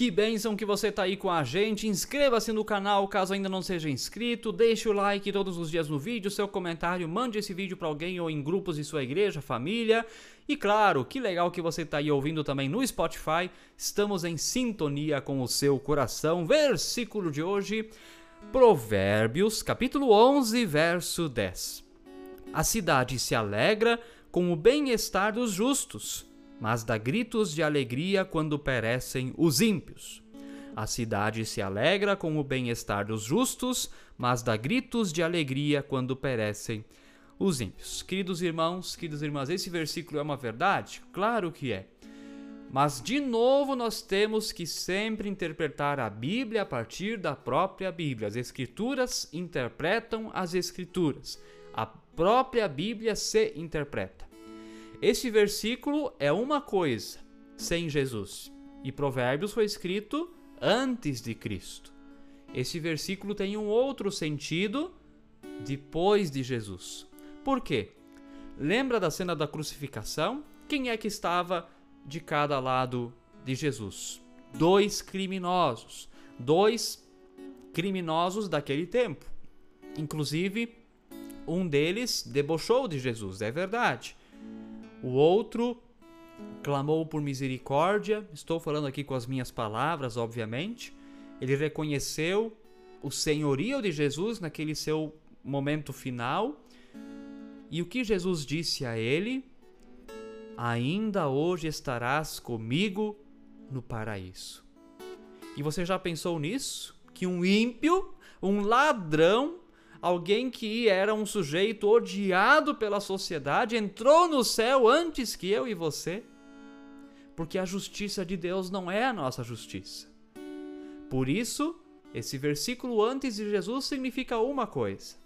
Que bênção que você tá aí com a gente. Inscreva-se no canal caso ainda não seja inscrito. Deixe o like todos os dias no vídeo, seu comentário, mande esse vídeo para alguém ou em grupos de sua igreja, família. E claro, que legal que você tá aí ouvindo também no Spotify. Estamos em sintonia com o seu coração. Versículo de hoje, Provérbios, capítulo 11, verso 10. A cidade se alegra com o bem-estar dos justos mas dá gritos de alegria quando perecem os ímpios. A cidade se alegra com o bem-estar dos justos, mas dá gritos de alegria quando perecem os ímpios. Queridos irmãos, queridas irmãs, esse versículo é uma verdade? Claro que é. Mas, de novo, nós temos que sempre interpretar a Bíblia a partir da própria Bíblia. As Escrituras interpretam as Escrituras. A própria Bíblia se interpreta. Este versículo é uma coisa sem Jesus, e Provérbios foi escrito antes de Cristo. Este versículo tem um outro sentido depois de Jesus. Por quê? Lembra da cena da crucificação? Quem é que estava de cada lado de Jesus? Dois criminosos. Dois criminosos daquele tempo. Inclusive, um deles debochou de Jesus, é verdade. O outro clamou por misericórdia. Estou falando aqui com as minhas palavras, obviamente. Ele reconheceu o senhorio de Jesus naquele seu momento final. E o que Jesus disse a ele? Ainda hoje estarás comigo no paraíso. E você já pensou nisso? Que um ímpio, um ladrão, alguém que era um sujeito odiado pela sociedade, entrou no céu antes que eu e você? Porque a justiça de Deus não é a nossa justiça. Por isso, esse versículo antes de Jesus significa uma coisa.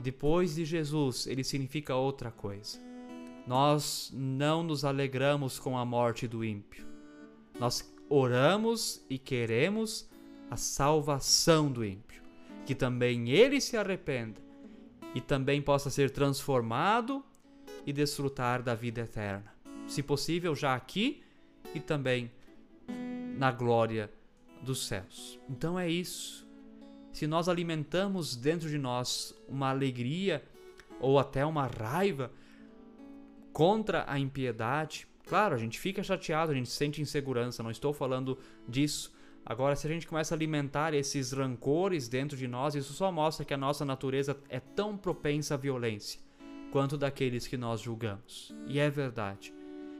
Depois de Jesus, ele significa outra coisa. Nós não nos alegramos com a morte do ímpio. Nós oramos e queremos a salvação do ímpio que também ele se arrependa e também possa ser transformado e desfrutar da vida eterna. Se possível, já aqui e também na glória dos céus. Então é isso. Se nós alimentamos dentro de nós uma alegria ou até uma raiva contra a impiedade, claro, a gente fica chateado, a gente sente insegurança, não estou falando disso, Agora, se a gente começa a alimentar esses rancores dentro de nós, isso só mostra que a nossa natureza é tão propensa à violência quanto daqueles que nós julgamos. E é verdade.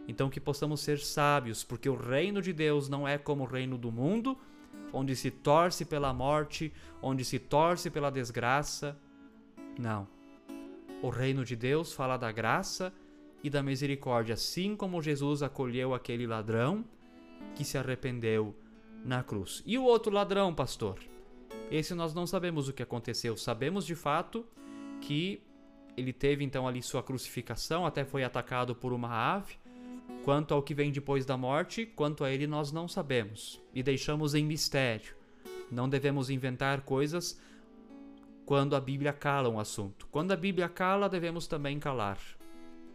Então, que possamos ser sábios, porque o reino de Deus não é como o reino do mundo, onde se torce pela morte, onde se torce pela desgraça. Não. O reino de Deus fala da graça e da misericórdia, assim como Jesus acolheu aquele ladrão que se arrependeu na cruz. E o outro ladrão, pastor? Esse nós não sabemos o que aconteceu. Sabemos de fato que ele teve então ali sua crucificação, até foi atacado por uma ave. Quanto ao que vem depois da morte, quanto a ele nós não sabemos e deixamos em mistério. Não devemos inventar coisas quando a Bíblia cala um assunto. Quando a Bíblia cala, devemos também calar.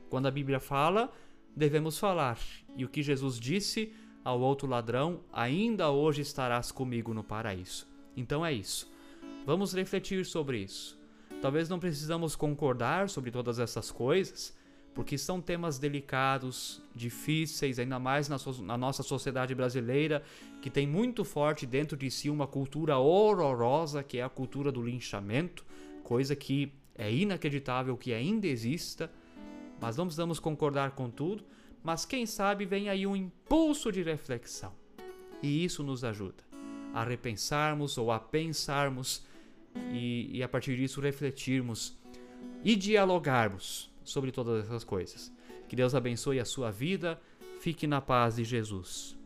Quando a Bíblia fala, devemos falar. E o que Jesus disse ao outro ladrão: Ainda hoje estarás comigo no paraíso. Então é isso. Vamos refletir sobre isso. Talvez não precisamos concordar sobre todas essas coisas, porque são temas delicados, difíceis, ainda mais na, so na, nossa sociedade brasileira, que tem muito forte dentro de si uma cultura horrorosa, que é a cultura do linchamento, coisa que é inacreditável que ainda exista, mas não precisamos concordar com tudo, mas quem sabe vem aí um impulso de reflexão. E isso nos ajuda a repensarmos ou a pensarmos e, e a partir disso refletirmos e dialogarmos sobre todas essas coisas. Que Deus abençoe a sua vida. Fique na paz de Jesus.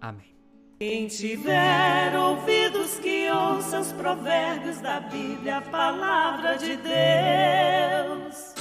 Amém. Quem tiver ouvidos que ouça os provérbios da Bíblia, a palavra de Deus.